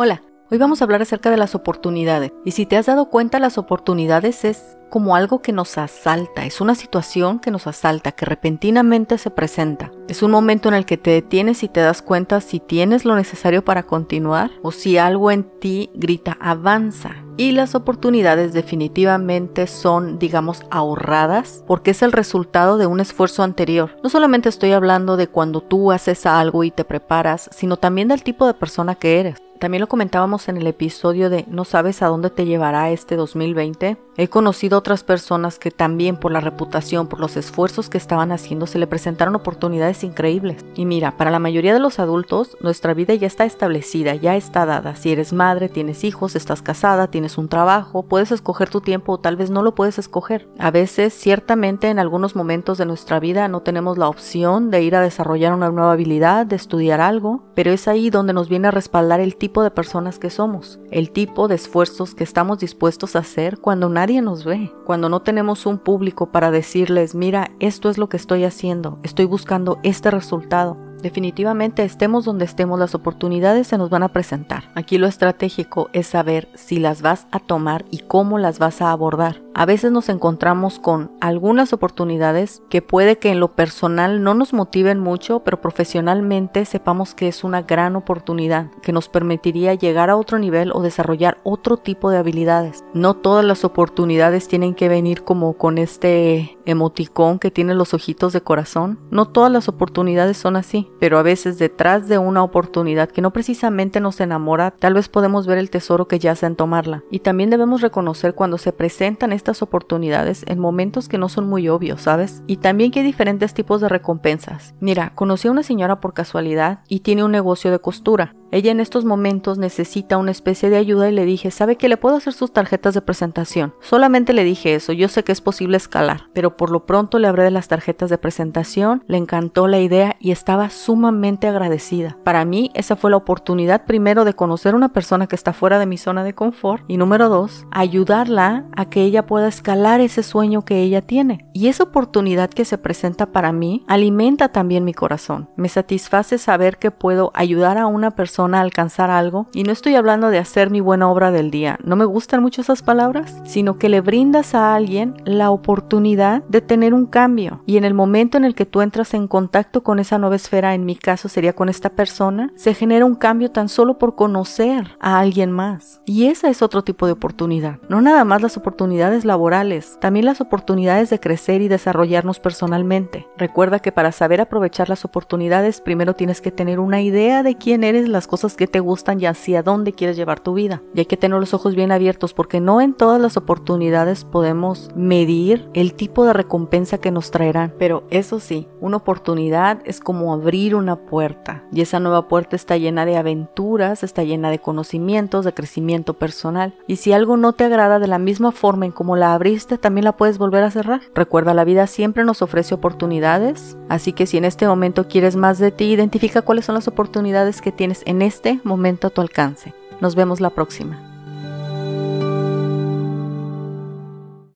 Hola, hoy vamos a hablar acerca de las oportunidades. Y si te has dado cuenta, las oportunidades es como algo que nos asalta, es una situación que nos asalta, que repentinamente se presenta. Es un momento en el que te detienes y te das cuenta si tienes lo necesario para continuar o si algo en ti grita avanza. Y las oportunidades definitivamente son, digamos, ahorradas porque es el resultado de un esfuerzo anterior. No solamente estoy hablando de cuando tú haces algo y te preparas, sino también del tipo de persona que eres. También lo comentábamos en el episodio de No sabes a dónde te llevará este 2020. He conocido otras personas que también por la reputación, por los esfuerzos que estaban haciendo, se le presentaron oportunidades increíbles. Y mira, para la mayoría de los adultos, nuestra vida ya está establecida, ya está dada. Si eres madre, tienes hijos, estás casada, tienes un trabajo, puedes escoger tu tiempo o tal vez no lo puedes escoger. A veces, ciertamente, en algunos momentos de nuestra vida no tenemos la opción de ir a desarrollar una nueva habilidad, de estudiar algo, pero es ahí donde nos viene a respaldar el tipo de personas que somos, el tipo de esfuerzos que estamos dispuestos a hacer cuando nadie nos ve, cuando no tenemos un público para decirles, mira, esto es lo que estoy haciendo, estoy buscando este resultado. Definitivamente estemos donde estemos, las oportunidades se nos van a presentar. Aquí lo estratégico es saber si las vas a tomar y cómo las vas a abordar. A veces nos encontramos con algunas oportunidades que puede que en lo personal no nos motiven mucho, pero profesionalmente sepamos que es una gran oportunidad que nos permitiría llegar a otro nivel o desarrollar otro tipo de habilidades. No todas las oportunidades tienen que venir como con este emoticón que tiene los ojitos de corazón. No todas las oportunidades son así, pero a veces detrás de una oportunidad que no precisamente nos enamora, tal vez podemos ver el tesoro que yace en tomarla. Y también debemos reconocer cuando se presentan estas oportunidades en momentos que no son muy obvios, ¿sabes? Y también que hay diferentes tipos de recompensas. Mira, conocí a una señora por casualidad y tiene un negocio de costura. Ella en estos momentos necesita una especie de ayuda y le dije, ¿sabe que le puedo hacer sus tarjetas de presentación? Solamente le dije eso, yo sé que es posible escalar, pero por lo pronto le hablé de las tarjetas de presentación, le encantó la idea y estaba sumamente agradecida. Para mí esa fue la oportunidad primero de conocer a una persona que está fuera de mi zona de confort y número dos, ayudarla a que ella pueda escalar ese sueño que ella tiene. Y esa oportunidad que se presenta para mí alimenta también mi corazón. Me satisface saber que puedo ayudar a una persona a alcanzar algo. Y no estoy hablando de hacer mi buena obra del día, no me gustan mucho esas palabras, sino que le brindas a alguien la oportunidad de tener un cambio. Y en el momento en el que tú entras en contacto con esa nueva esfera, en mi caso sería con esta persona, se genera un cambio tan solo por conocer a alguien más. Y esa es otro tipo de oportunidad. No nada más las oportunidades laborales, también las oportunidades de crecer y desarrollarnos personalmente. Recuerda que para saber aprovechar las oportunidades, primero tienes que tener una idea de quién eres, las cosas que te gustan y hacia dónde quieres llevar tu vida. Y hay que tener los ojos bien abiertos porque no en todas las oportunidades podemos medir el tipo de recompensa que nos traerán. Pero eso sí, una oportunidad es como abrir una puerta y esa nueva puerta está llena de aventuras, está llena de conocimientos, de crecimiento personal. Y si algo no te agrada de la misma forma en como la abriste, también la puedes volver a cerrar. Recuerda, la vida siempre nos ofrece oportunidades, así que si en este momento quieres más de ti, identifica cuáles son las oportunidades que tienes en este momento a tu alcance. Nos vemos la próxima.